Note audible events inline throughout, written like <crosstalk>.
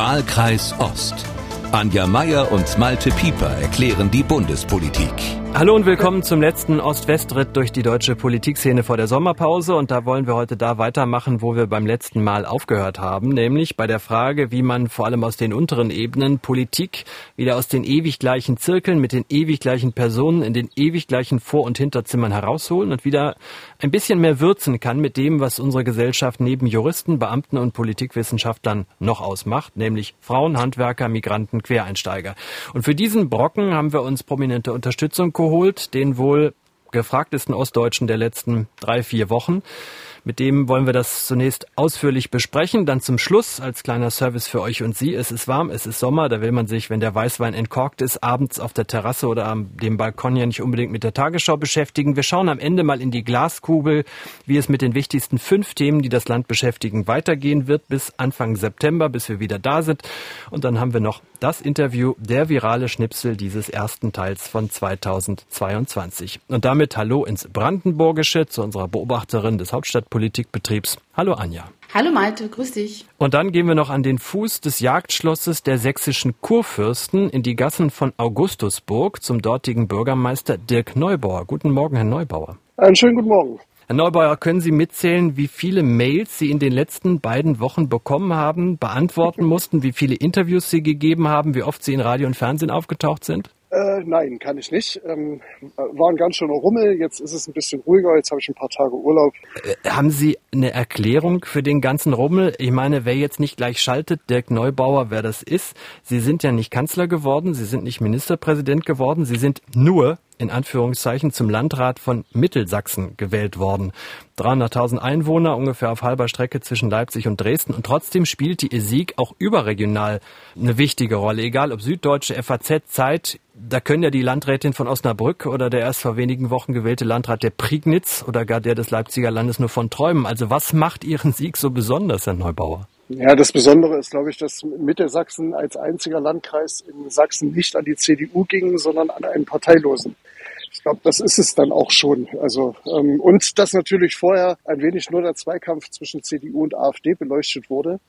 Wahlkreis Ost. Anja Meier und Malte Pieper erklären die Bundespolitik. Hallo und willkommen zum letzten Ost-West-Ritt durch die deutsche Politikszene vor der Sommerpause. Und da wollen wir heute da weitermachen, wo wir beim letzten Mal aufgehört haben, nämlich bei der Frage, wie man vor allem aus den unteren Ebenen Politik wieder aus den ewig gleichen Zirkeln mit den ewig gleichen Personen in den ewig gleichen Vor- und Hinterzimmern herausholen und wieder ein bisschen mehr würzen kann mit dem, was unsere Gesellschaft neben Juristen, Beamten und Politikwissenschaftlern noch ausmacht, nämlich Frauen, Handwerker, Migranten, Quereinsteiger. Und für diesen Brocken haben wir uns prominente Unterstützung geholt, den wohl gefragtesten Ostdeutschen der letzten drei, vier Wochen. Mit dem wollen wir das zunächst ausführlich besprechen. Dann zum Schluss als kleiner Service für euch und Sie. Es ist warm, es ist Sommer. Da will man sich, wenn der Weißwein entkorkt ist, abends auf der Terrasse oder am dem Balkon ja nicht unbedingt mit der Tagesschau beschäftigen. Wir schauen am Ende mal in die Glaskugel, wie es mit den wichtigsten fünf Themen, die das Land beschäftigen, weitergehen wird bis Anfang September, bis wir wieder da sind. Und dann haben wir noch das Interview, der virale Schnipsel dieses ersten Teils von 2022. Und damit Hallo ins Brandenburgische zu unserer Beobachterin des Hauptstadtpolitikbetriebs. Hallo Anja. Hallo Malte, grüß dich. Und dann gehen wir noch an den Fuß des Jagdschlosses der sächsischen Kurfürsten in die Gassen von Augustusburg zum dortigen Bürgermeister Dirk Neubauer. Guten Morgen, Herr Neubauer. Einen schönen guten Morgen. Herr Neubauer, können Sie mitzählen, wie viele Mails Sie in den letzten beiden Wochen bekommen haben, beantworten mussten, wie viele Interviews Sie gegeben haben, wie oft Sie in Radio und Fernsehen aufgetaucht sind? Äh, nein, kann ich nicht. Ähm, war ein ganz schöner Rummel. Jetzt ist es ein bisschen ruhiger. Jetzt habe ich ein paar Tage Urlaub. Äh, haben Sie eine Erklärung für den ganzen Rummel? Ich meine, wer jetzt nicht gleich schaltet, Dirk Neubauer, wer das ist. Sie sind ja nicht Kanzler geworden. Sie sind nicht Ministerpräsident geworden. Sie sind nur in Anführungszeichen zum Landrat von Mittelsachsen gewählt worden. 300.000 Einwohner, ungefähr auf halber Strecke zwischen Leipzig und Dresden. Und trotzdem spielte ihr Sieg auch überregional eine wichtige Rolle. Egal ob Süddeutsche, FAZ, Zeit, da können ja die Landrätin von Osnabrück oder der erst vor wenigen Wochen gewählte Landrat der Prignitz oder gar der des Leipziger Landes nur von träumen. Also was macht Ihren Sieg so besonders, Herr Neubauer? Ja, das Besondere ist, glaube ich, dass Mittelsachsen als einziger Landkreis in Sachsen nicht an die CDU ging, sondern an einen Parteilosen. Ich glaube, das ist es dann auch schon. Also ähm, und dass natürlich vorher ein wenig nur der Zweikampf zwischen CDU und AfD beleuchtet wurde.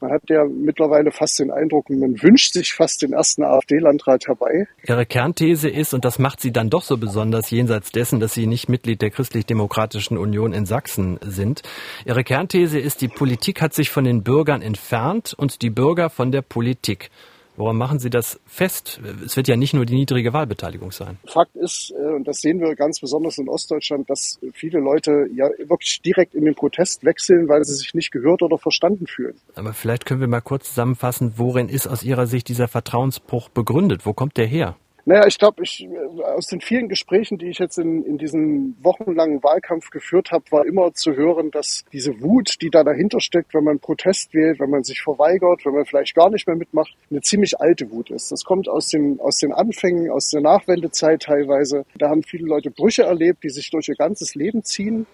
Man hat ja mittlerweile fast den Eindruck, man wünscht sich fast den ersten AfD-Landrat herbei. Ihre Kernthese ist, und das macht Sie dann doch so besonders jenseits dessen, dass Sie nicht Mitglied der Christlich-Demokratischen Union in Sachsen sind. Ihre Kernthese ist, die Politik hat sich von den Bürgern entfernt und die Bürger von der Politik. Woran machen Sie das fest? Es wird ja nicht nur die niedrige Wahlbeteiligung sein. Fakt ist, äh, und das sehen wir ganz besonders in Ostdeutschland, dass viele Leute ja wirklich direkt in den Protest wechseln, weil sie sich nicht gehört oder verstanden fühlen. Aber vielleicht können wir mal kurz zusammenfassen, worin ist aus Ihrer Sicht dieser Vertrauensbruch begründet? Wo kommt der her? Naja, ich glaube, ich, aus den vielen Gesprächen, die ich jetzt in, in diesem wochenlangen Wahlkampf geführt habe, war immer zu hören, dass diese Wut, die da dahinter steckt, wenn man Protest wählt, wenn man sich verweigert, wenn man vielleicht gar nicht mehr mitmacht, eine ziemlich alte Wut ist. Das kommt aus den, aus den Anfängen, aus der Nachwendezeit teilweise. Da haben viele Leute Brüche erlebt, die sich durch ihr ganzes Leben ziehen.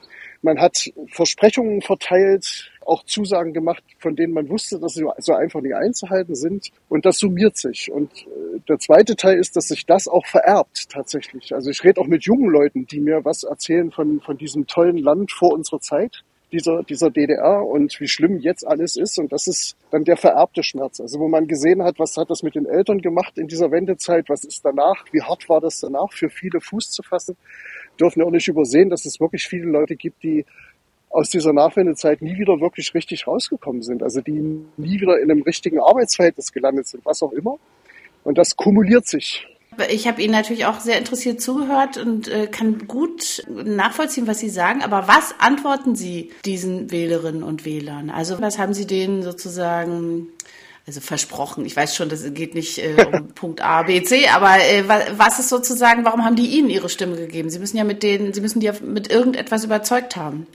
Man hat Versprechungen verteilt, auch Zusagen gemacht, von denen man wusste, dass sie so einfach nicht einzuhalten sind. Und das summiert sich. Und äh, der zweite Teil ist, dass sich das auch vererbt tatsächlich. Also ich rede auch mit jungen Leuten, die mir was erzählen von, von diesem tollen Land vor unserer Zeit dieser, dieser DDR und wie schlimm jetzt alles ist. Und das ist dann der vererbte Schmerz. Also wo man gesehen hat, was hat das mit den Eltern gemacht in dieser Wendezeit, was ist danach, wie hart war das danach für viele Fuß zu fassen dürfen auch nicht übersehen, dass es wirklich viele Leute gibt, die aus dieser Nachwendezeit nie wieder wirklich richtig rausgekommen sind. Also die nie wieder in einem richtigen Arbeitsverhältnis gelandet sind, was auch immer. Und das kumuliert sich. Ich habe Ihnen natürlich auch sehr interessiert zugehört und äh, kann gut nachvollziehen, was Sie sagen. Aber was antworten Sie diesen Wählerinnen und Wählern? Also was haben Sie denen sozusagen also versprochen. Ich weiß schon, das geht nicht äh, um <laughs> Punkt A, B, C, aber äh, was ist sozusagen, warum haben die Ihnen Ihre Stimme gegeben? Sie müssen ja mit denen, Sie müssen die ja mit irgendetwas überzeugt haben.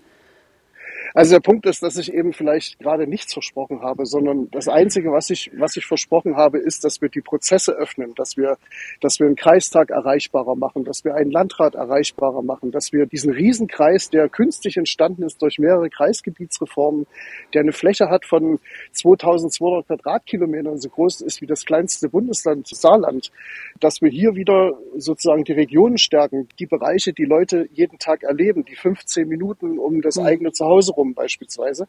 Also der Punkt ist, dass ich eben vielleicht gerade nichts versprochen habe, sondern das Einzige, was ich, was ich versprochen habe, ist, dass wir die Prozesse öffnen, dass wir, dass wir einen Kreistag erreichbarer machen, dass wir einen Landrat erreichbarer machen, dass wir diesen Riesenkreis, der künstlich entstanden ist durch mehrere Kreisgebietsreformen, der eine Fläche hat von 2200 Quadratkilometern, so groß ist wie das kleinste Bundesland Saarland, dass wir hier wieder sozusagen die Regionen stärken, die Bereiche, die Leute jeden Tag erleben, die 15 Minuten um das hm. eigene Zuhause rum Forum beispielsweise.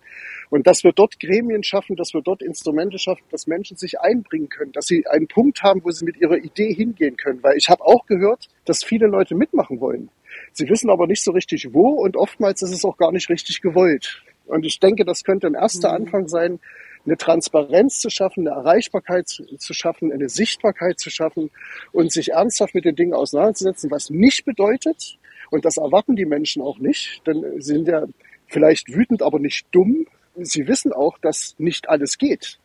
Und dass wir dort Gremien schaffen, dass wir dort Instrumente schaffen, dass Menschen sich einbringen können, dass sie einen Punkt haben, wo sie mit ihrer Idee hingehen können. Weil ich habe auch gehört, dass viele Leute mitmachen wollen. Sie wissen aber nicht so richtig wo und oftmals ist es auch gar nicht richtig gewollt. Und ich denke, das könnte ein erster mhm. Anfang sein, eine Transparenz zu schaffen, eine Erreichbarkeit zu schaffen, eine Sichtbarkeit zu schaffen und sich ernsthaft mit den Dingen auseinanderzusetzen, was nicht bedeutet, und das erwarten die Menschen auch nicht, denn sie sind ja vielleicht wütend, aber nicht dumm. Sie wissen auch, dass nicht alles geht.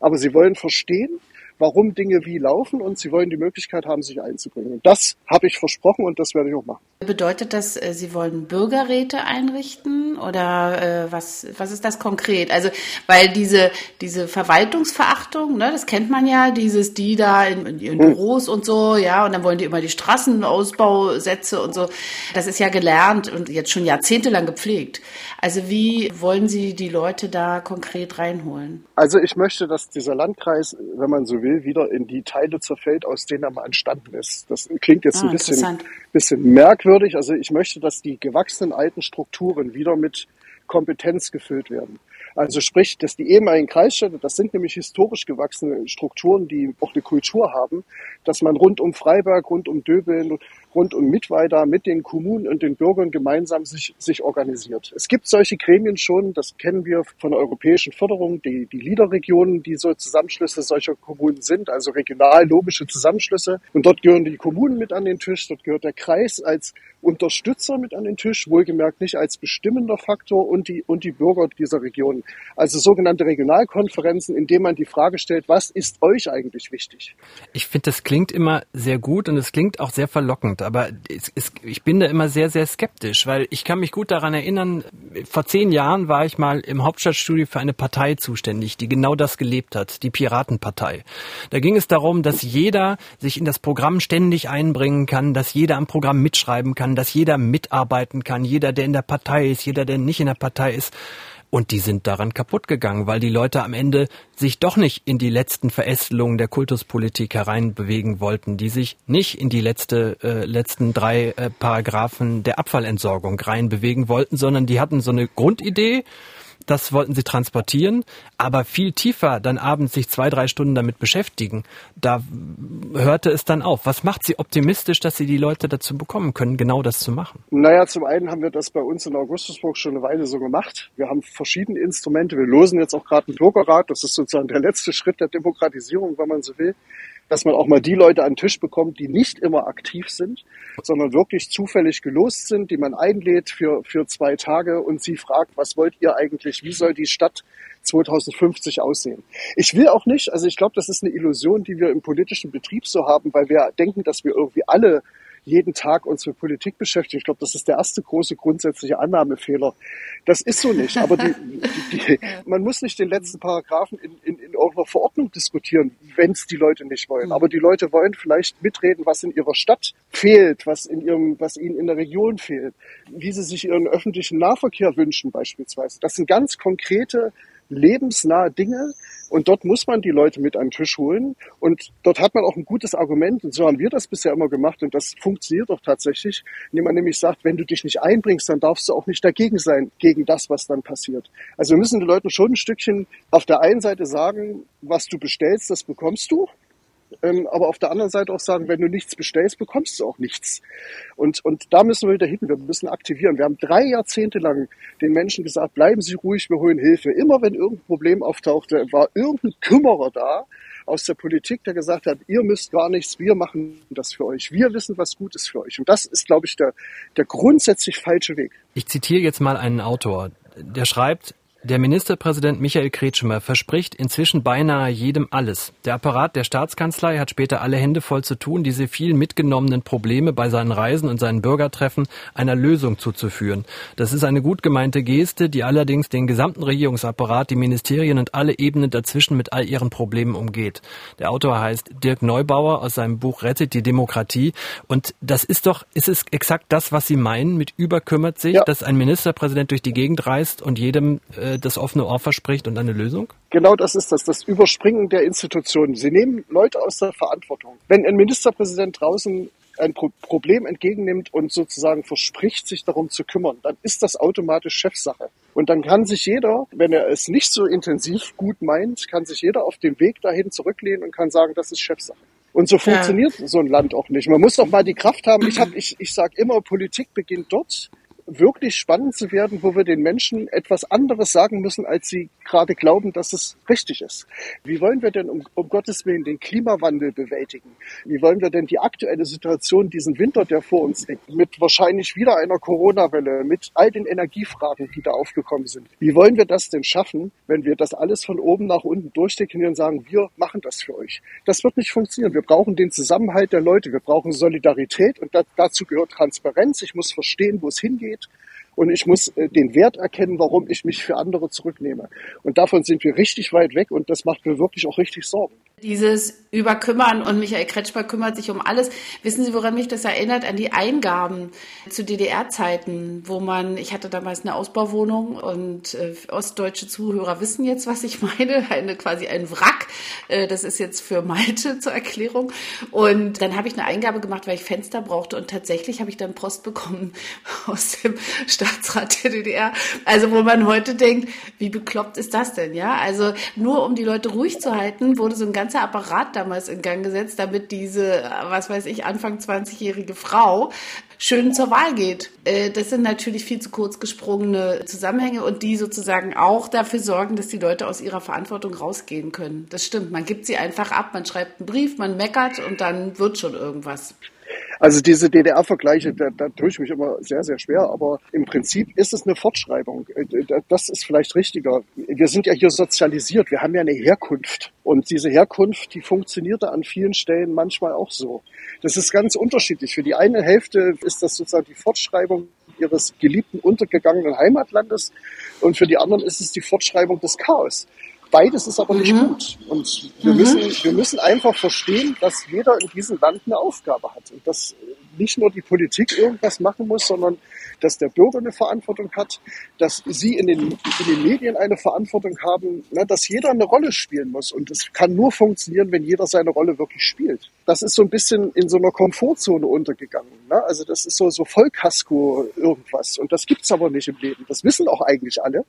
Aber sie wollen verstehen, warum Dinge wie laufen und sie wollen die Möglichkeit haben, sich einzubringen. Und das habe ich versprochen und das werde ich auch machen. Bedeutet das, äh, Sie wollen Bürgerräte einrichten oder äh, was, was ist das konkret? Also, weil diese, diese Verwaltungsverachtung, ne, das kennt man ja, dieses, die da in, in ihren hm. Büros und so, ja, und dann wollen die immer die Straßenausbausätze und so. Das ist ja gelernt und jetzt schon jahrzehntelang gepflegt. Also, wie wollen Sie die Leute da konkret reinholen? Also, ich möchte, dass dieser Landkreis, wenn man so will, wieder in die Teile zerfällt, aus denen er mal entstanden ist. Das klingt jetzt ah, ein bisschen, bisschen merkwürdig. Also ich möchte, dass die gewachsenen alten Strukturen wieder mit Kompetenz gefüllt werden. Also sprich, dass die ehemaligen Kreisstädte, das sind nämlich historisch gewachsene Strukturen, die auch eine Kultur haben, dass man rund um Freiberg, rund um Döbeln, rund um Mittweida mit den Kommunen und den Bürgern gemeinsam sich, sich organisiert. Es gibt solche Gremien schon, das kennen wir von der europäischen Förderung, die, die LIDER-Regionen, die so Zusammenschlüsse solcher Kommunen sind, also regional logische Zusammenschlüsse. Und dort gehören die Kommunen mit an den Tisch, dort gehört der Kreis als Unterstützer mit an den Tisch, wohlgemerkt nicht als bestimmender Faktor und die, und die Bürger dieser Region. Also sogenannte Regionalkonferenzen, in denen man die Frage stellt, was ist euch eigentlich wichtig? Ich finde, das klingt immer sehr gut und es klingt auch sehr verlockend, aber es, es, ich bin da immer sehr, sehr skeptisch, weil ich kann mich gut daran erinnern, vor zehn Jahren war ich mal im Hauptstadtstudio für eine Partei zuständig, die genau das gelebt hat, die Piratenpartei. Da ging es darum, dass jeder sich in das Programm ständig einbringen kann, dass jeder am Programm mitschreiben kann, dass jeder mitarbeiten kann, jeder, der in der Partei ist, jeder, der nicht in der Partei ist. Und die sind daran kaputt gegangen, weil die Leute am Ende sich doch nicht in die letzten Verästelungen der Kultuspolitik hereinbewegen wollten, die sich nicht in die letzte, äh, letzten drei äh, Paragraphen der Abfallentsorgung reinbewegen wollten, sondern die hatten so eine Grundidee, das wollten sie transportieren, aber viel tiefer dann abends sich zwei, drei Stunden damit beschäftigen, da hörte es dann auf. Was macht Sie optimistisch, dass Sie die Leute dazu bekommen können, genau das zu machen? Naja, zum einen haben wir das bei uns in Augustusburg schon eine Weile so gemacht. Wir haben verschiedene Instrumente. Wir losen jetzt auch gerade einen Bürgerrat. Das ist sozusagen der letzte Schritt der Demokratisierung, wenn man so will dass man auch mal die Leute an den Tisch bekommt, die nicht immer aktiv sind, sondern wirklich zufällig gelost sind, die man einlädt für, für zwei Tage und sie fragt, was wollt ihr eigentlich, wie soll die Stadt 2050 aussehen. Ich will auch nicht, also ich glaube, das ist eine Illusion, die wir im politischen Betrieb so haben, weil wir denken, dass wir irgendwie alle jeden Tag uns mit Politik beschäftigen. Ich glaube, das ist der erste große grundsätzliche Annahmefehler. Das ist so nicht. Aber die, die, die, <laughs> man muss nicht den letzten Paragraphen in, in, in irgendeiner Verordnung diskutieren, wenn es die Leute nicht wollen. Aber die Leute wollen vielleicht mitreden, was in ihrer Stadt fehlt, was in ihrem, was ihnen in der Region fehlt, wie sie sich ihren öffentlichen Nahverkehr wünschen beispielsweise. Das sind ganz konkrete lebensnahe Dinge. Und dort muss man die Leute mit an den Tisch holen. Und dort hat man auch ein gutes Argument. Und so haben wir das bisher immer gemacht. Und das funktioniert auch tatsächlich, indem man nämlich sagt, wenn du dich nicht einbringst, dann darfst du auch nicht dagegen sein, gegen das, was dann passiert. Also wir müssen den Leuten schon ein Stückchen auf der einen Seite sagen, was du bestellst, das bekommst du ähm, aber auf der anderen Seite auch sagen, wenn du nichts bestellst, bekommst du auch nichts. Und, und da müssen wir wieder hin. Wir müssen aktivieren. Wir haben drei Jahrzehnte lang den Menschen gesagt, bleiben Sie ruhig, wir holen Hilfe. Immer wenn irgendein Problem auftauchte, war irgendein Kümmerer da aus der Politik, der gesagt hat, ihr müsst gar nichts, wir machen das für euch. Wir wissen, was gut ist für euch. Und das ist, glaube ich, der, der grundsätzlich falsche Weg. Ich zitiere jetzt mal einen Autor, der schreibt, der Ministerpräsident Michael Kretschmer verspricht inzwischen beinahe jedem alles. Der Apparat der Staatskanzlei hat später alle Hände voll zu tun, diese viel mitgenommenen Probleme bei seinen Reisen und seinen Bürgertreffen einer Lösung zuzuführen. Das ist eine gut gemeinte Geste, die allerdings den gesamten Regierungsapparat, die Ministerien und alle Ebenen dazwischen mit all ihren Problemen umgeht. Der Autor heißt Dirk Neubauer aus seinem Buch Rettet die Demokratie. Und das ist doch, ist es exakt das, was Sie meinen mit überkümmert sich, ja. dass ein Ministerpräsident durch die Gegend reist und jedem äh, das offene Ohr verspricht und eine Lösung? Genau das ist das, das Überspringen der Institutionen. Sie nehmen Leute aus der Verantwortung. Wenn ein Ministerpräsident draußen ein Pro Problem entgegennimmt und sozusagen verspricht, sich darum zu kümmern, dann ist das automatisch Chefsache. Und dann kann sich jeder, wenn er es nicht so intensiv gut meint, kann sich jeder auf dem Weg dahin zurücklehnen und kann sagen, das ist Chefsache. Und so funktioniert ja. so ein Land auch nicht. Man muss doch mal die Kraft haben. Ich, hab, ich, ich sage immer, Politik beginnt dort, wirklich spannend zu werden, wo wir den Menschen etwas anderes sagen müssen, als sie gerade glauben, dass es richtig ist. Wie wollen wir denn um, um, Gottes Willen den Klimawandel bewältigen? Wie wollen wir denn die aktuelle Situation, diesen Winter, der vor uns liegt, mit wahrscheinlich wieder einer Corona-Welle, mit all den Energiefragen, die da aufgekommen sind, wie wollen wir das denn schaffen, wenn wir das alles von oben nach unten durchdeklinieren und sagen, wir machen das für euch? Das wird nicht funktionieren. Wir brauchen den Zusammenhalt der Leute. Wir brauchen Solidarität und da, dazu gehört Transparenz. Ich muss verstehen, wo es hingeht geht. Und ich muss äh, den Wert erkennen, warum ich mich für andere zurücknehme. Und davon sind wir richtig weit weg und das macht mir wirklich auch richtig Sorgen. Dieses Überkümmern und Michael Kretschmer kümmert sich um alles. Wissen Sie, woran mich das erinnert? An die Eingaben zu DDR-Zeiten, wo man, ich hatte damals eine Ausbauwohnung und äh, ostdeutsche Zuhörer wissen jetzt, was ich <laughs> meine. Eine, quasi ein Wrack. Äh, das ist jetzt für Malte <laughs> zur Erklärung. Und dann habe ich eine Eingabe gemacht, weil ich Fenster brauchte und tatsächlich habe ich dann Post bekommen <laughs> aus dem Staatsrat der DDR. Also wo man heute denkt, wie bekloppt ist das denn? Ja, also nur um die Leute ruhig zu halten, wurde so ein ganzer Apparat damals in Gang gesetzt, damit diese, was weiß ich, Anfang 20-jährige Frau schön zur Wahl geht. Äh, das sind natürlich viel zu kurz gesprungene Zusammenhänge und die sozusagen auch dafür sorgen, dass die Leute aus ihrer Verantwortung rausgehen können. Das stimmt. Man gibt sie einfach ab, man schreibt einen Brief, man meckert und dann wird schon irgendwas. Also diese DDR-Vergleiche, da, da tue ich mich immer sehr, sehr schwer, aber im Prinzip ist es eine Fortschreibung. Äh, das ist vielleicht richtiger. Wir sind ja hier sozialisiert, wir haben ja eine Herkunft. Und diese Herkunft, die funktionierte an vielen Stellen manchmal auch so. Das ist ganz unterschiedlich. Für die eine Hälfte ist das sozusagen die Fortschreibung ihres geliebten, untergegangenen Heimatlandes und für die anderen ist es die Fortschreibung des Chaos. Beides ist aber nicht mhm. gut. Und wir, mhm. müssen, wir müssen einfach verstehen, dass jeder in diesem Land eine Aufgabe hat. Und dass nicht nur die Politik irgendwas machen muss, sondern dass der Bürger eine Verantwortung hat, dass Sie in den, in den Medien eine Verantwortung haben, ne, dass jeder eine Rolle spielen muss. Und es kann nur funktionieren, wenn jeder seine Rolle wirklich spielt. Das ist so ein bisschen in so einer Komfortzone untergegangen. Ne? Also das ist so, so Vollkasko irgendwas. Und das gibt's aber nicht im Leben. Das wissen auch eigentlich alle.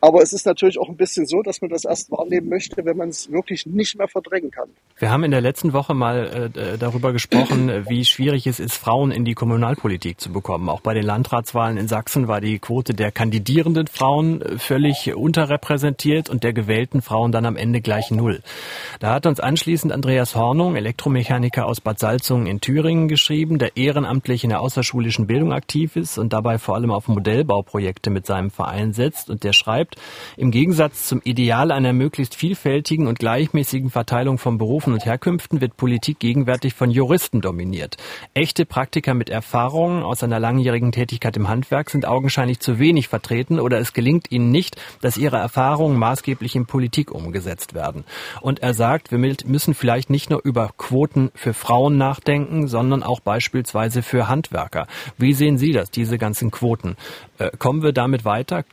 Aber es ist natürlich auch ein bisschen so, dass man das erst wahrnehmen möchte, wenn man es wirklich nicht mehr verdrängen kann. Wir haben in der letzten Woche mal äh, darüber gesprochen, wie schwierig es ist, Frauen in die Kommunalpolitik zu bekommen. Auch bei den Landratswahlen in Sachsen war die Quote der kandidierenden Frauen äh, völlig unterrepräsentiert und der gewählten Frauen dann am Ende gleich null. Da hat uns anschließend Andreas Hornung, Elektromechaniker aus Bad Salzungen in Thüringen, geschrieben, der ehrenamtlich in der außerschulischen Bildung aktiv ist und dabei vor allem auf Modellbauprojekte mit seinem Verein setzt. Und der schreibt, im Gegensatz zum Ideal einer möglichst vielfältigen und gleichmäßigen Verteilung von Berufen und Herkünften wird Politik gegenwärtig von Juristen dominiert. Echte Praktiker mit Erfahrungen aus einer langjährigen Tätigkeit im Handwerk sind augenscheinlich zu wenig vertreten oder es gelingt ihnen nicht, dass ihre Erfahrungen maßgeblich in Politik umgesetzt werden. Und er sagt, wir müssen vielleicht nicht nur über Quoten für Frauen nachdenken, sondern auch beispielsweise für Handwerker. Wie sehen Sie das, diese ganzen Quoten? Äh, kommen wir damit weiter?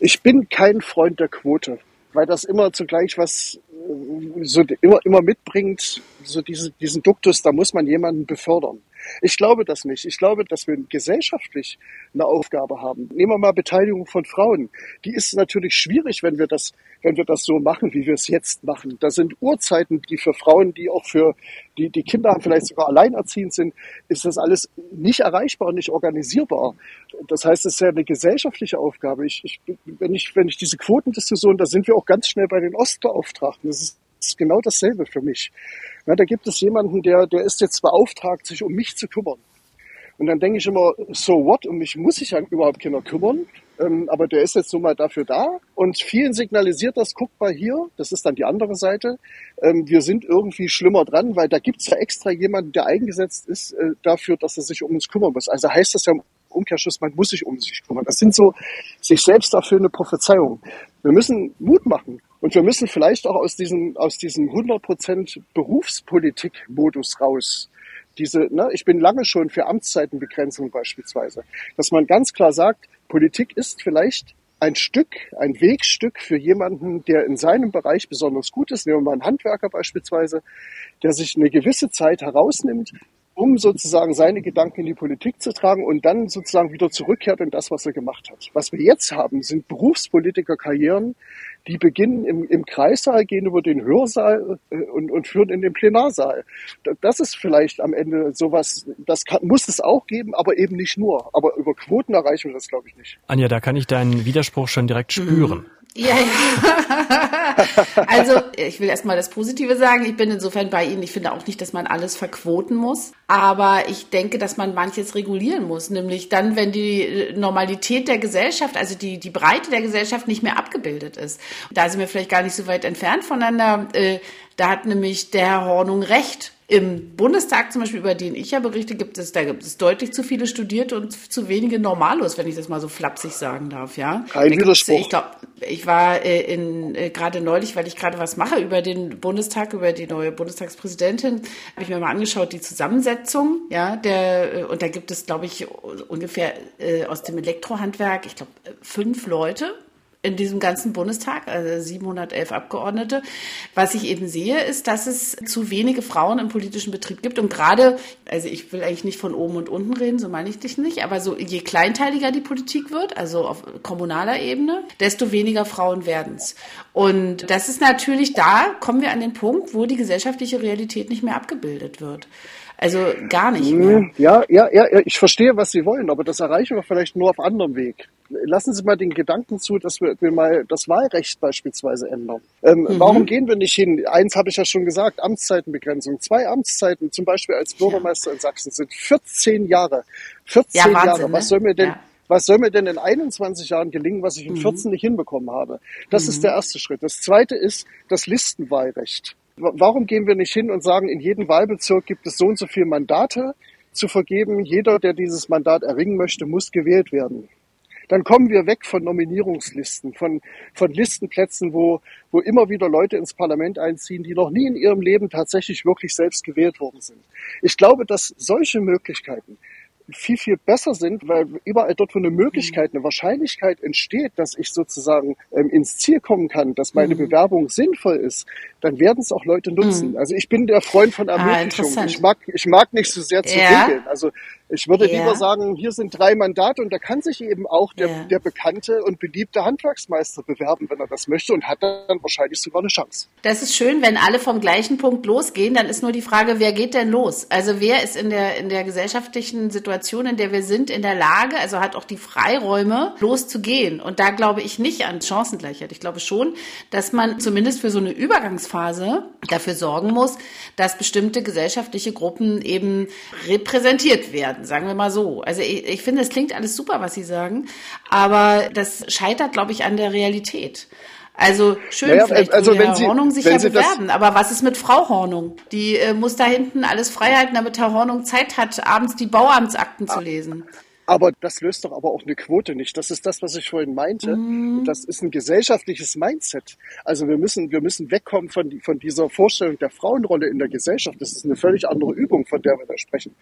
Ich bin kein Freund der Quote, weil das immer zugleich was äh, so immer, immer mitbringt, so diese, diesen Duktus, da muss man jemanden befördern. Ich glaube das nicht. Ich glaube, dass wir gesellschaftlich eine Aufgabe haben. Nehmen wir mal Beteiligung von Frauen. Die ist natürlich schwierig, wenn wir das, wenn wir das so machen, wie wir es jetzt machen. Da sind Uhrzeiten, die für Frauen, die auch für die, die Kinder vielleicht sogar alleinerziehend sind, ist das alles nicht erreichbar und nicht organisierbar. Das heißt, es ist ja eine gesellschaftliche Aufgabe. Ich, ich, wenn ich, wenn ich diese Quotendiskussion, da sind wir auch ganz schnell bei den Ostbeauftragten. Das ist ist genau dasselbe für mich. Ja, da gibt es jemanden, der, der ist jetzt beauftragt, sich um mich zu kümmern. Und dann denke ich immer, so what? Um mich muss sich ja überhaupt keiner kümmern. Ähm, aber der ist jetzt nun mal dafür da. Und vielen signalisiert das, guck mal hier, das ist dann die andere Seite. Ähm, wir sind irgendwie schlimmer dran, weil da gibt's ja extra jemanden, der eingesetzt ist äh, dafür, dass er sich um uns kümmern muss. Also heißt das ja im Umkehrschluss, man muss sich um sich kümmern. Das sind so sich selbst dafür eine Prophezeiung. Wir müssen Mut machen. Und wir müssen vielleicht auch aus diesem, aus diesem 100% Berufspolitik-Modus raus. Diese, ne, ich bin lange schon für Amtszeitenbegrenzung beispielsweise. Dass man ganz klar sagt, Politik ist vielleicht ein Stück, ein Wegstück für jemanden, der in seinem Bereich besonders gut ist, nehmen wir mal einen Handwerker beispielsweise, der sich eine gewisse Zeit herausnimmt, um sozusagen seine Gedanken in die Politik zu tragen und dann sozusagen wieder zurückkehrt in das, was er gemacht hat. Was wir jetzt haben, sind Berufspolitikerkarrieren, die beginnen im, im Kreissaal, gehen über den Hörsaal äh, und, und führen in den Plenarsaal. Das ist vielleicht am Ende sowas, das kann, muss es auch geben, aber eben nicht nur. Aber über Quoten erreichen wir das, glaube ich, nicht. Anja, da kann ich deinen Widerspruch schon direkt spüren. Mhm. Ja, ja. <laughs> also ich will erstmal das Positive sagen. Ich bin insofern bei Ihnen. Ich finde auch nicht, dass man alles verquoten muss. Aber ich denke, dass man manches regulieren muss. Nämlich dann, wenn die Normalität der Gesellschaft, also die, die Breite der Gesellschaft nicht mehr abgebildet ist. Da sind wir vielleicht gar nicht so weit entfernt voneinander. Äh, da hat nämlich der Herr Hornung recht im Bundestag zum Beispiel, über den ich ja berichte, gibt es, da gibt es deutlich zu viele Studierte und zu wenige Normalos, wenn ich das mal so flapsig sagen darf, ja. Kein Widerspruch. Ich glaube, ich war äh, in, äh, gerade neulich, weil ich gerade was mache über den Bundestag, über die neue Bundestagspräsidentin, habe ich mir mal angeschaut, die Zusammensetzung, ja, der, äh, und da gibt es, glaube ich, ungefähr äh, aus dem Elektrohandwerk, ich glaube, fünf Leute, in diesem ganzen Bundestag, also 711 Abgeordnete. Was ich eben sehe, ist, dass es zu wenige Frauen im politischen Betrieb gibt. Und gerade, also ich will eigentlich nicht von oben und unten reden, so meine ich dich nicht, aber so je kleinteiliger die Politik wird, also auf kommunaler Ebene, desto weniger Frauen werden es. Und das ist natürlich, da kommen wir an den Punkt, wo die gesellschaftliche Realität nicht mehr abgebildet wird. Also gar nicht mehr. Ja, ja, ja, ich verstehe, was Sie wollen, aber das erreichen wir vielleicht nur auf anderem Weg. Lassen Sie mal den Gedanken zu, dass wir, wir mal das Wahlrecht beispielsweise ändern. Ähm, mhm. Warum gehen wir nicht hin? Eins habe ich ja schon gesagt, Amtszeitenbegrenzung. Zwei Amtszeiten, zum Beispiel als Bürgermeister ja. in Sachsen, sind 14 Jahre. 14 ja, Wahnsinn, Jahre. Was soll mir denn, ja. was soll mir denn in 21 Jahren gelingen, was ich in 14 mhm. nicht hinbekommen habe? Das mhm. ist der erste Schritt. Das zweite ist das Listenwahlrecht. Warum gehen wir nicht hin und sagen, in jedem Wahlbezirk gibt es so und so viele Mandate zu vergeben. Jeder, der dieses Mandat erringen möchte, muss gewählt werden. Dann kommen wir weg von Nominierungslisten, von, von Listenplätzen, wo, wo immer wieder Leute ins Parlament einziehen, die noch nie in ihrem Leben tatsächlich wirklich selbst gewählt worden sind. Ich glaube, dass solche Möglichkeiten viel, viel besser sind, weil überall dort, wo eine Möglichkeit, eine Wahrscheinlichkeit entsteht, dass ich sozusagen ähm, ins Ziel kommen kann, dass meine mhm. Bewerbung sinnvoll ist, dann werden es auch Leute nutzen. Mhm. Also ich bin der Freund von ah, Ermöglichung. Ah, ich mag, ich mag nicht so sehr zu ja. regeln. Also ich würde ja. lieber sagen, hier sind drei Mandate und da kann sich eben auch der, ja. der bekannte und beliebte Handwerksmeister bewerben, wenn er das möchte und hat dann wahrscheinlich sogar eine Chance. Das ist schön, wenn alle vom gleichen Punkt losgehen, dann ist nur die Frage, wer geht denn los? Also wer ist in der, in der gesellschaftlichen Situation, in der wir sind, in der Lage, also hat auch die Freiräume, loszugehen. Und da glaube ich nicht an Chancengleichheit. Ich glaube schon, dass man zumindest für so eine Übergangsphase dafür sorgen muss, dass bestimmte gesellschaftliche Gruppen eben repräsentiert werden werden, sagen wir mal so. Also ich, ich finde, es klingt alles super, was Sie sagen, aber das scheitert, glaube ich, an der Realität. Also schön, naja, vielleicht also wenn Sie, Hornung sich ja bewerben, aber was ist mit Frau Hornung? Die äh, muss da hinten alles freihalten, damit Herr Hornung Zeit hat, abends die Bauamtsakten zu lesen. Aber das löst doch aber auch eine Quote nicht. Das ist das, was ich vorhin meinte. Mhm. Das ist ein gesellschaftliches Mindset. Also wir müssen, wir müssen wegkommen von, von dieser Vorstellung der Frauenrolle in der Gesellschaft. Das ist eine völlig andere Übung, von der wir da sprechen.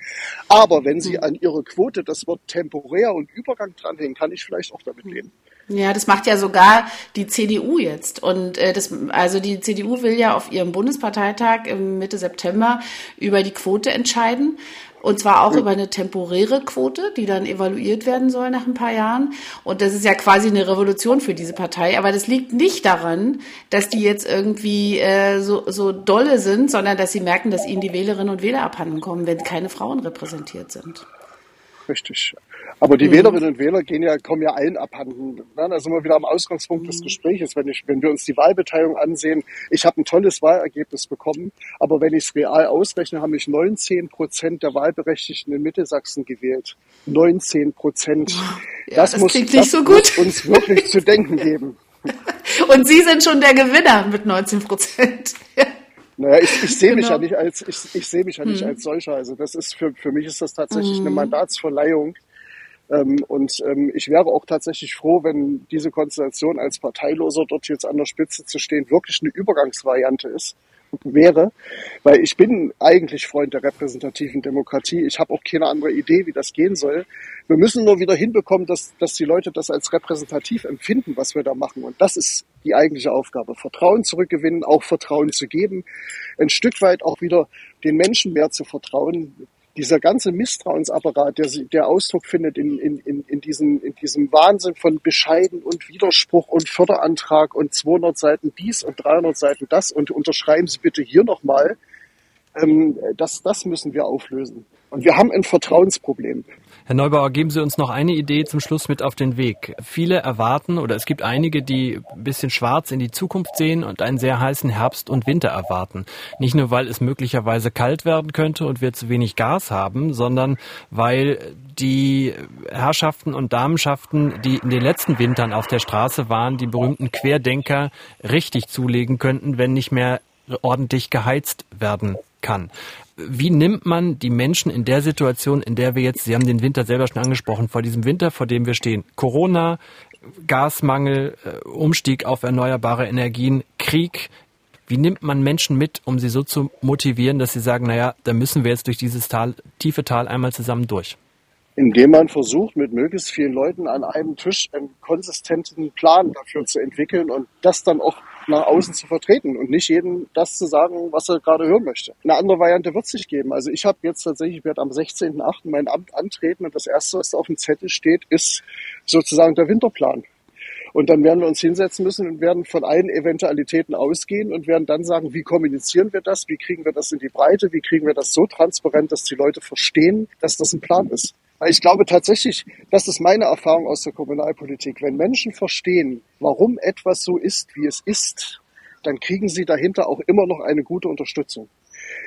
Aber wenn Sie mhm. an Ihre Quote das Wort temporär und Übergang dranhängen, kann ich vielleicht auch damit leben. Ja, das macht ja sogar die CDU jetzt. Und äh, das, also die CDU will ja auf ihrem Bundesparteitag im Mitte September über die Quote entscheiden. Und zwar auch über eine temporäre Quote, die dann evaluiert werden soll nach ein paar Jahren. Und das ist ja quasi eine Revolution für diese Partei. Aber das liegt nicht daran, dass die jetzt irgendwie äh, so, so dolle sind, sondern dass sie merken, dass ihnen die Wählerinnen und Wähler abhanden kommen, wenn keine Frauen repräsentiert sind. Richtig. Aber die mhm. Wählerinnen und Wähler gehen ja, kommen ja allen abhanden. Da sind wir wieder am Ausgangspunkt mhm. des Gesprächs. Wenn, ich, wenn wir uns die Wahlbeteiligung ansehen, ich habe ein tolles Wahlergebnis bekommen, aber wenn ich es real ausrechne, haben mich 19 Prozent der Wahlberechtigten in Mittelsachsen gewählt. 19 Prozent. Ja, das, das muss, nicht so gut. uns wirklich zu denken geben. <laughs> Und Sie sind schon der Gewinner mit 19 Prozent. <laughs> Naja, ich, ich sehe genau. mich ja nicht als ich, ich sehe mich ja nicht hm. als solcher. Also das ist für für mich ist das tatsächlich hm. eine Mandatsverleihung ähm, und ähm, ich wäre auch tatsächlich froh, wenn diese Konstellation als Parteiloser dort jetzt an der Spitze zu stehen wirklich eine Übergangsvariante ist wäre, weil ich bin eigentlich Freund der repräsentativen Demokratie. Ich habe auch keine andere Idee, wie das gehen soll. Wir müssen nur wieder hinbekommen, dass, dass die Leute das als repräsentativ empfinden, was wir da machen. Und das ist die eigentliche Aufgabe. Vertrauen zurückgewinnen, auch Vertrauen zu geben, ein Stück weit auch wieder den Menschen mehr zu vertrauen, dieser ganze Misstrauensapparat, der, der Ausdruck findet in, in, in, in, diesem, in diesem Wahnsinn von Bescheiden und Widerspruch und Förderantrag und 200 Seiten dies und 300 Seiten das und unterschreiben Sie bitte hier nochmal, ähm, das, das müssen wir auflösen. Und wir haben ein Vertrauensproblem. Herr Neubauer, geben Sie uns noch eine Idee zum Schluss mit auf den Weg. Viele erwarten oder es gibt einige, die ein bisschen schwarz in die Zukunft sehen und einen sehr heißen Herbst und Winter erwarten. Nicht nur, weil es möglicherweise kalt werden könnte und wir zu wenig Gas haben, sondern weil die Herrschaften und Damenschaften, die in den letzten Wintern auf der Straße waren, die berühmten Querdenker richtig zulegen könnten, wenn nicht mehr ordentlich geheizt werden kann. Wie nimmt man die Menschen in der Situation, in der wir jetzt, Sie haben den Winter selber schon angesprochen, vor diesem Winter, vor dem wir stehen, Corona, Gasmangel, äh, Umstieg auf erneuerbare Energien, Krieg, wie nimmt man Menschen mit, um sie so zu motivieren, dass sie sagen, naja, da müssen wir jetzt durch dieses Tal, tiefe Tal einmal zusammen durch? Indem man versucht, mit möglichst vielen Leuten an einem Tisch einen konsistenten Plan dafür zu entwickeln und das dann auch nach außen zu vertreten und nicht jedem das zu sagen, was er gerade hören möchte. Eine andere Variante wird es nicht geben. Also ich habe jetzt tatsächlich, ich werde am 16.8. mein Amt antreten und das Erste, was auf dem Zettel steht, ist sozusagen der Winterplan. Und dann werden wir uns hinsetzen müssen und werden von allen Eventualitäten ausgehen und werden dann sagen, wie kommunizieren wir das, wie kriegen wir das in die Breite, wie kriegen wir das so transparent, dass die Leute verstehen, dass das ein Plan ist. Ich glaube tatsächlich, das ist meine Erfahrung aus der Kommunalpolitik. Wenn Menschen verstehen, warum etwas so ist, wie es ist, dann kriegen sie dahinter auch immer noch eine gute Unterstützung.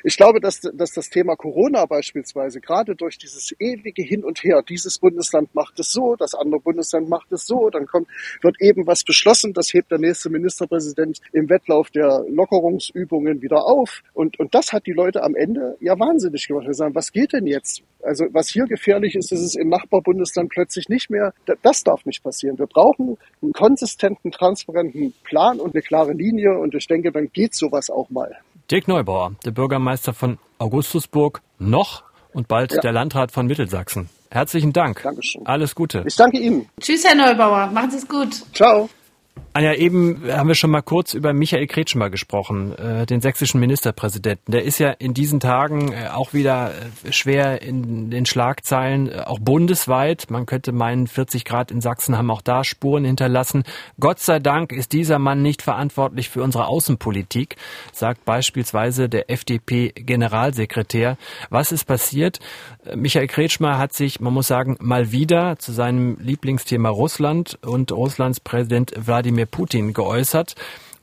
Ich glaube, dass, dass das Thema Corona beispielsweise gerade durch dieses ewige Hin und Her, dieses Bundesland macht es so, das andere Bundesland macht es so, dann kommt, wird eben was beschlossen, das hebt der nächste Ministerpräsident im Wettlauf der Lockerungsübungen wieder auf. Und, und das hat die Leute am Ende ja wahnsinnig gemacht. Wir sagen, was geht denn jetzt? Also was hier gefährlich ist, ist es im Nachbarbundesland plötzlich nicht mehr. Das darf nicht passieren. Wir brauchen einen konsistenten, transparenten Plan und eine klare Linie. Und ich denke, dann geht sowas auch mal. Dirk Neubauer, der Bürgermeister von Augustusburg, noch und bald ja. der Landrat von Mittelsachsen. Herzlichen Dank. Dankeschön. Alles Gute. Ich danke Ihnen. Tschüss, Herr Neubauer. Machen Sie es gut. Ciao. Anja, eben haben wir schon mal kurz über Michael Kretschmer gesprochen, äh, den sächsischen Ministerpräsidenten. Der ist ja in diesen Tagen äh, auch wieder äh, schwer in den Schlagzeilen, äh, auch bundesweit. Man könnte meinen, 40 Grad in Sachsen haben auch da Spuren hinterlassen. Gott sei Dank ist dieser Mann nicht verantwortlich für unsere Außenpolitik, sagt beispielsweise der FDP-Generalsekretär. Was ist passiert? Michael Kretschmer hat sich, man muss sagen, mal wieder zu seinem Lieblingsthema Russland und Russlands Präsident Wladimir Wladimir Putin geäußert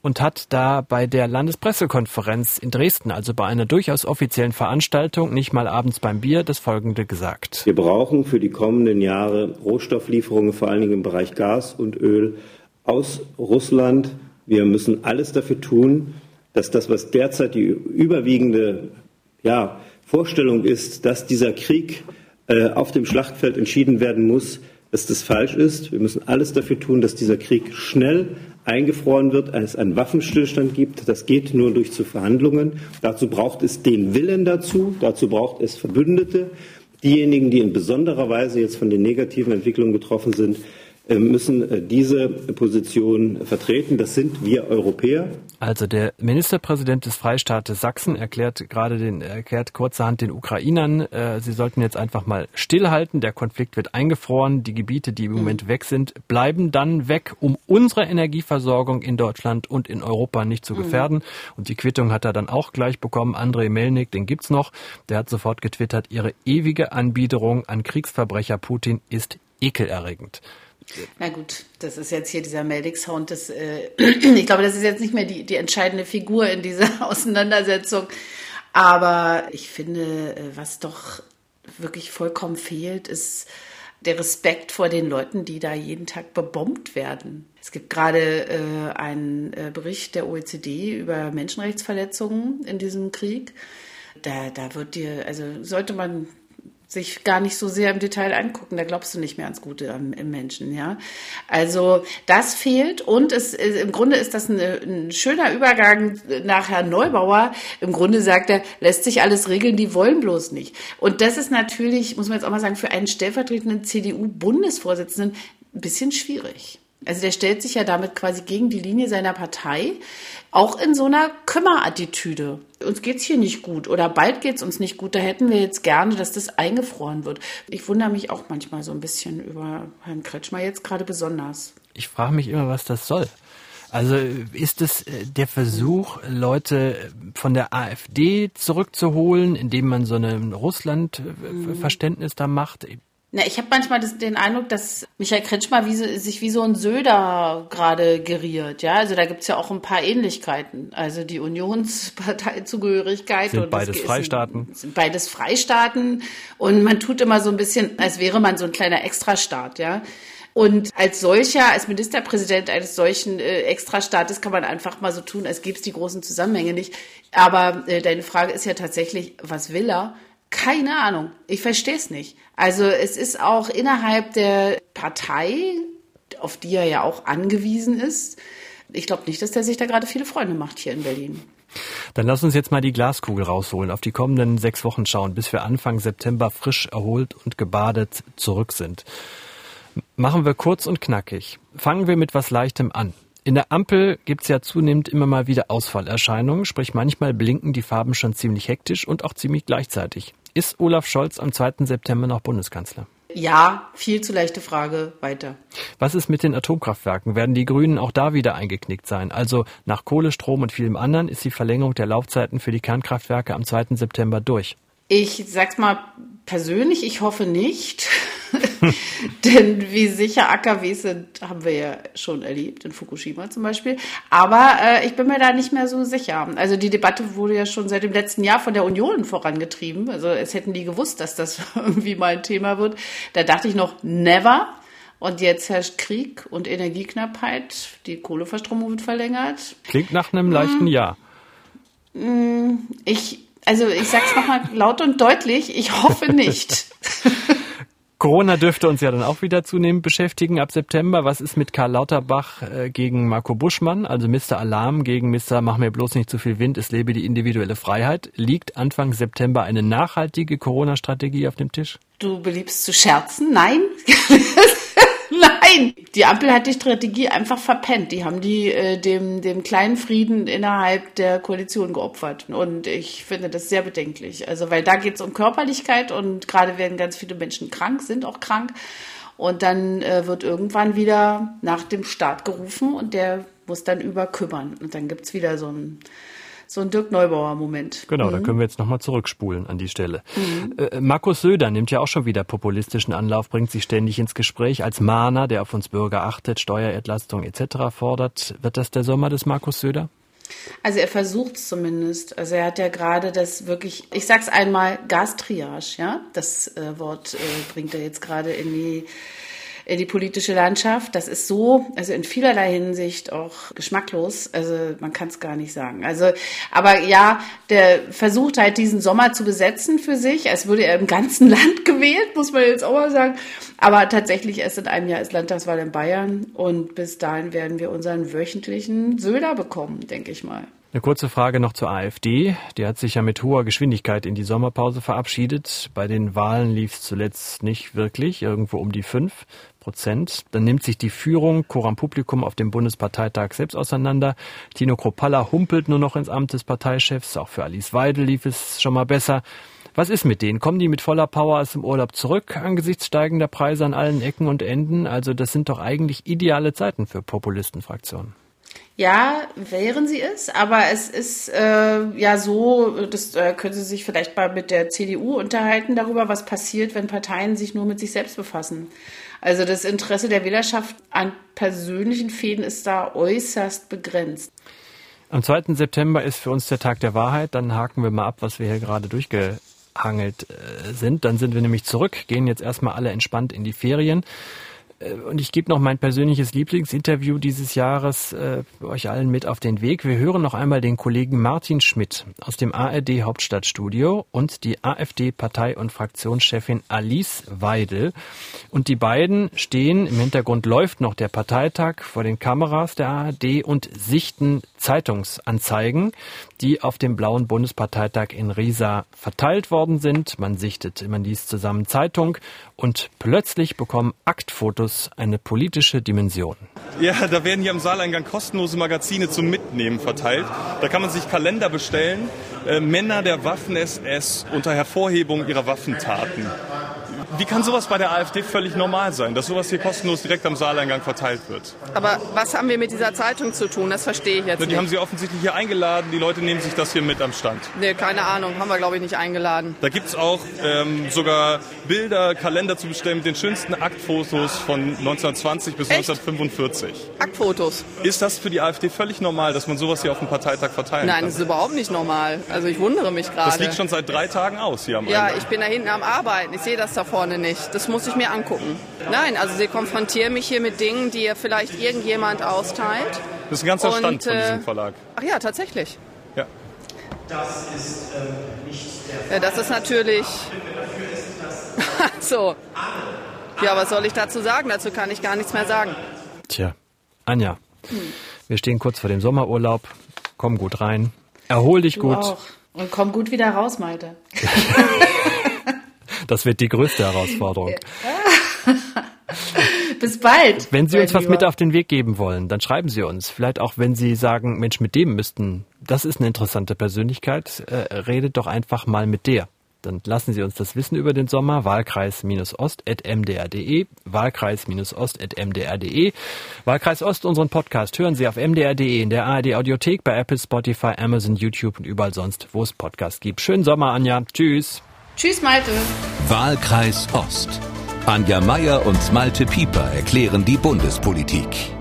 und hat da bei der Landespressekonferenz in Dresden, also bei einer durchaus offiziellen Veranstaltung, nicht mal abends beim Bier, das Folgende gesagt. Wir brauchen für die kommenden Jahre Rohstofflieferungen, vor allen Dingen im Bereich Gas und Öl aus Russland. Wir müssen alles dafür tun, dass das, was derzeit die überwiegende ja, Vorstellung ist, dass dieser Krieg äh, auf dem Schlachtfeld entschieden werden muss, dass das falsch ist. Wir müssen alles dafür tun, dass dieser Krieg schnell eingefroren wird, als es einen Waffenstillstand gibt. Das geht nur durch zu Verhandlungen. Dazu braucht es den Willen dazu. Dazu braucht es Verbündete. Diejenigen, die in besonderer Weise jetzt von den negativen Entwicklungen betroffen sind, müssen äh, diese Position vertreten. Das sind wir Europäer. Also der Ministerpräsident des Freistaates Sachsen erklärt gerade den, erklärt kurzerhand den Ukrainern, äh, sie sollten jetzt einfach mal stillhalten. Der Konflikt wird eingefroren. Die Gebiete, die im Moment weg sind, bleiben dann weg, um unsere Energieversorgung in Deutschland und in Europa nicht zu mhm. gefährden. Mhm. Und die Quittung hat er dann auch gleich bekommen. André Melnik, den gibt's noch. Der hat sofort getwittert, ihre ewige Anbiederung an Kriegsverbrecher Putin ist ekelerregend. Na gut, das ist jetzt hier dieser Meldix-Sound. äh, <clears throat> ich glaube, das ist jetzt nicht mehr die, die entscheidende Figur in dieser <laughs> Auseinandersetzung. Aber ich finde, äh, was doch wirklich vollkommen fehlt, ist der Respekt vor den Leuten, die da jeden Tag bebombt werden. Es gibt gerade äh, einen äh, Bericht der OECD über Menschenrechtsverletzungen in diesem Krieg. Da, da wird dir, also sollte man sich gar nicht so sehr im Detail angucken. Da glaubst du nicht mehr ans Gute im, Menschen, ja. Also das fehlt und es im Grunde ist das eine, ein schöner Übergang nach Herrn Neubauer. Im Grunde sagt er, lässt sich alles regeln, die wollen bloß nicht. Und das ist natürlich, muss man jetzt auch mal sagen, für einen stellvertretenden CDU-Bundesvorsitzenden ein bisschen schwierig. Also der stellt sich ja damit quasi gegen die Linie seiner Partei, auch in so einer Kümmerattitüde. Uns geht's hier nicht gut oder bald geht's uns nicht gut. Da hätten wir jetzt gerne, dass das eingefroren wird. Ich wundere mich auch manchmal so ein bisschen über Herrn Kretschmer jetzt gerade besonders. Ich frage mich immer, was das soll. Also ist es äh, der Versuch, Leute von der AfD zurückzuholen, indem man so ein Russland-Verständnis da macht? Na, ich habe manchmal das, den Eindruck, dass Michael Kretschmer wie sich wie so ein Söder gerade geriert. Ja, also da gibt's ja auch ein paar Ähnlichkeiten. Also die Unionsparteizugehörigkeit sind und beides Freistaaten. Sind beides Freistaaten und man tut immer so ein bisschen, als wäre man so ein kleiner Extrastaat. Ja. Und als solcher, als Ministerpräsident eines solchen äh, Extrastaates kann man einfach mal so tun, als gäbe es die großen Zusammenhänge nicht. Aber äh, deine Frage ist ja tatsächlich, was will er? Keine Ahnung. Ich verstehe es nicht. Also es ist auch innerhalb der Partei, auf die er ja auch angewiesen ist. Ich glaube nicht, dass der sich da gerade viele Freunde macht hier in Berlin. Dann lass uns jetzt mal die Glaskugel rausholen, auf die kommenden sechs Wochen schauen, bis wir Anfang September frisch erholt und gebadet zurück sind. Machen wir kurz und knackig. Fangen wir mit was Leichtem an. In der Ampel gibt's ja zunehmend immer mal wieder Ausfallerscheinungen, sprich manchmal blinken die Farben schon ziemlich hektisch und auch ziemlich gleichzeitig. Ist Olaf Scholz am 2. September noch Bundeskanzler? Ja, viel zu leichte Frage. Weiter. Was ist mit den Atomkraftwerken? Werden die Grünen auch da wieder eingeknickt sein? Also nach Kohle, Strom und vielem anderen ist die Verlängerung der Laufzeiten für die Kernkraftwerke am 2. September durch. Ich sag's mal persönlich, ich hoffe nicht. <laughs> Denn wie sicher AKWs sind, haben wir ja schon erlebt, in Fukushima zum Beispiel. Aber äh, ich bin mir da nicht mehr so sicher. Also die Debatte wurde ja schon seit dem letzten Jahr von der Union vorangetrieben. Also es hätten die gewusst, dass das <laughs> irgendwie mal ein Thema wird. Da dachte ich noch, never. Und jetzt herrscht Krieg und Energieknappheit. Die Kohleverstromung wird verlängert. Klingt nach einem leichten hm. Ja. Hm, ich, also ich sag's nochmal laut und deutlich, ich hoffe nicht. <laughs> Corona dürfte uns ja dann auch wieder zunehmend beschäftigen ab September. Was ist mit Karl Lauterbach äh, gegen Marco Buschmann, also Mr. Alarm gegen Mr. Mach mir bloß nicht zu viel Wind, es lebe die individuelle Freiheit? Liegt Anfang September eine nachhaltige Corona-Strategie auf dem Tisch? Du beliebst zu scherzen? Nein? <laughs> Nein, die Ampel hat die Strategie einfach verpennt. Die haben die äh, dem, dem kleinen Frieden innerhalb der Koalition geopfert. Und ich finde das sehr bedenklich. Also, weil da geht es um Körperlichkeit und gerade werden ganz viele Menschen krank, sind auch krank. Und dann äh, wird irgendwann wieder nach dem Staat gerufen und der muss dann überkümmern. Und dann gibt's wieder so ein so ein Dirk Neubauer-Moment. Genau, mhm. da können wir jetzt nochmal zurückspulen an die Stelle. Mhm. Äh, Markus Söder nimmt ja auch schon wieder populistischen Anlauf, bringt sich ständig ins Gespräch als Mahner, der auf uns Bürger achtet, Steuerentlastung etc. fordert. Wird das der Sommer des Markus Söder? Also er versucht es zumindest. Also er hat ja gerade das wirklich, ich sag's einmal, Gastriage, ja. Das äh, Wort äh, bringt er jetzt gerade in die die politische Landschaft. Das ist so, also in vielerlei Hinsicht auch geschmacklos. Also man kann es gar nicht sagen. Also, aber ja, der versucht halt diesen Sommer zu besetzen für sich, als würde er im ganzen <laughs> Land gewählt, muss man jetzt auch mal sagen. Aber tatsächlich erst in einem Jahr ist Landtagswahl in Bayern und bis dahin werden wir unseren wöchentlichen Söder bekommen, denke ich mal. Eine kurze Frage noch zur AfD. Die hat sich ja mit hoher Geschwindigkeit in die Sommerpause verabschiedet. Bei den Wahlen lief es zuletzt nicht wirklich, irgendwo um die fünf Prozent. Dann nimmt sich die Führung Coram Publikum auf dem Bundesparteitag selbst auseinander. Tino Kropalla humpelt nur noch ins Amt des Parteichefs. Auch für Alice Weidel lief es schon mal besser. Was ist mit denen? Kommen die mit voller Power aus dem Urlaub zurück angesichts steigender Preise an allen Ecken und Enden? Also das sind doch eigentlich ideale Zeiten für Populistenfraktionen. Ja, wären sie es, aber es ist äh, ja so, das äh, können Sie sich vielleicht mal mit der CDU unterhalten darüber, was passiert, wenn Parteien sich nur mit sich selbst befassen. Also das Interesse der Wählerschaft an persönlichen Fäden ist da äußerst begrenzt. Am 2. September ist für uns der Tag der Wahrheit. Dann haken wir mal ab, was wir hier gerade durchgehangelt äh, sind. Dann sind wir nämlich zurück, gehen jetzt erstmal alle entspannt in die Ferien. Äh, und ich gebe noch mein persönliches Lieblingsinterview dieses Jahres äh, euch allen mit auf den Weg. Wir hören noch einmal den Kollegen Martin Schmidt aus dem ARD Hauptstadtstudio und die AfD-Partei- und Fraktionschefin Alice Weidel. Und die beiden stehen, im Hintergrund läuft noch der Parteitag vor den Kameras der ARD und sichten Zeitungsanzeigen, die auf dem blauen Bundesparteitag in Riesa verteilt worden sind. Man sichtet, man liest zusammen Zeitung und plötzlich bekommen Aktfotos eine politische Dimension. Ja, da werden hier am Saaleingang kostenlose Magazine zum Mitnehmen verteilt. Da kann man sich Kalender bestellen. Äh, Männer der Waffen-SS unter Hervorhebung ihrer Waffentaten. Wie kann sowas bei der AfD völlig normal sein, dass sowas hier kostenlos direkt am Saaleingang verteilt wird? Aber was haben wir mit dieser Zeitung zu tun? Das verstehe ich jetzt die nicht. haben sie offensichtlich hier eingeladen. Die Leute nehmen sich das hier mit am Stand. Nee, keine Ahnung, haben wir glaube ich nicht eingeladen. Da gibt's auch ähm, sogar Bilder, Kalender zu bestellen mit den schönsten Aktfotos von 1920 bis Echt? 1945. Aktfotos. Ist das für die AfD völlig normal, dass man sowas hier auf dem Parteitag verteilen Nein, kann? das ist überhaupt nicht normal. Also ich wundere mich Das gerade. liegt schon seit drei Tagen aus hier am Ja, Eingang. ich bin da hinten am Arbeiten. Ich sehe das da vorne nicht. Das muss ich mir angucken. Nein, also Sie konfrontieren mich hier mit Dingen, die vielleicht irgendjemand austeilt. Das ist ein ganzer Und, Stand von äh, diesem Verlag. Ach ja, tatsächlich. Ja. Ja, das ist natürlich. <laughs> so. Ja, was soll ich dazu sagen? Dazu kann ich gar nichts mehr sagen. Tja, Anja, wir stehen kurz vor dem Sommerurlaub. Komm gut rein. Erhol dich Du gut. auch. Und komm gut wieder raus, Malte. <laughs> Das wird die größte Herausforderung. <laughs> Bis bald. Wenn Sie uns was Lieber. mit auf den Weg geben wollen, dann schreiben Sie uns. Vielleicht auch, wenn Sie sagen, Mensch, mit dem müssten, das ist eine interessante Persönlichkeit, äh, redet doch einfach mal mit der. Dann lassen Sie uns das wissen über den Sommer. Wahlkreis-ost.mdr.de. Wahlkreis-ost.mdr.de. Wahlkreis Ost, unseren Podcast hören Sie auf mdr.de, in der ARD Audiothek, bei Apple, Spotify, Amazon, YouTube und überall sonst, wo es Podcasts gibt. Schönen Sommer, Anja. Tschüss. Tschüss, Malte. Wahlkreis Ost. Anja Meier und Malte Pieper erklären die Bundespolitik.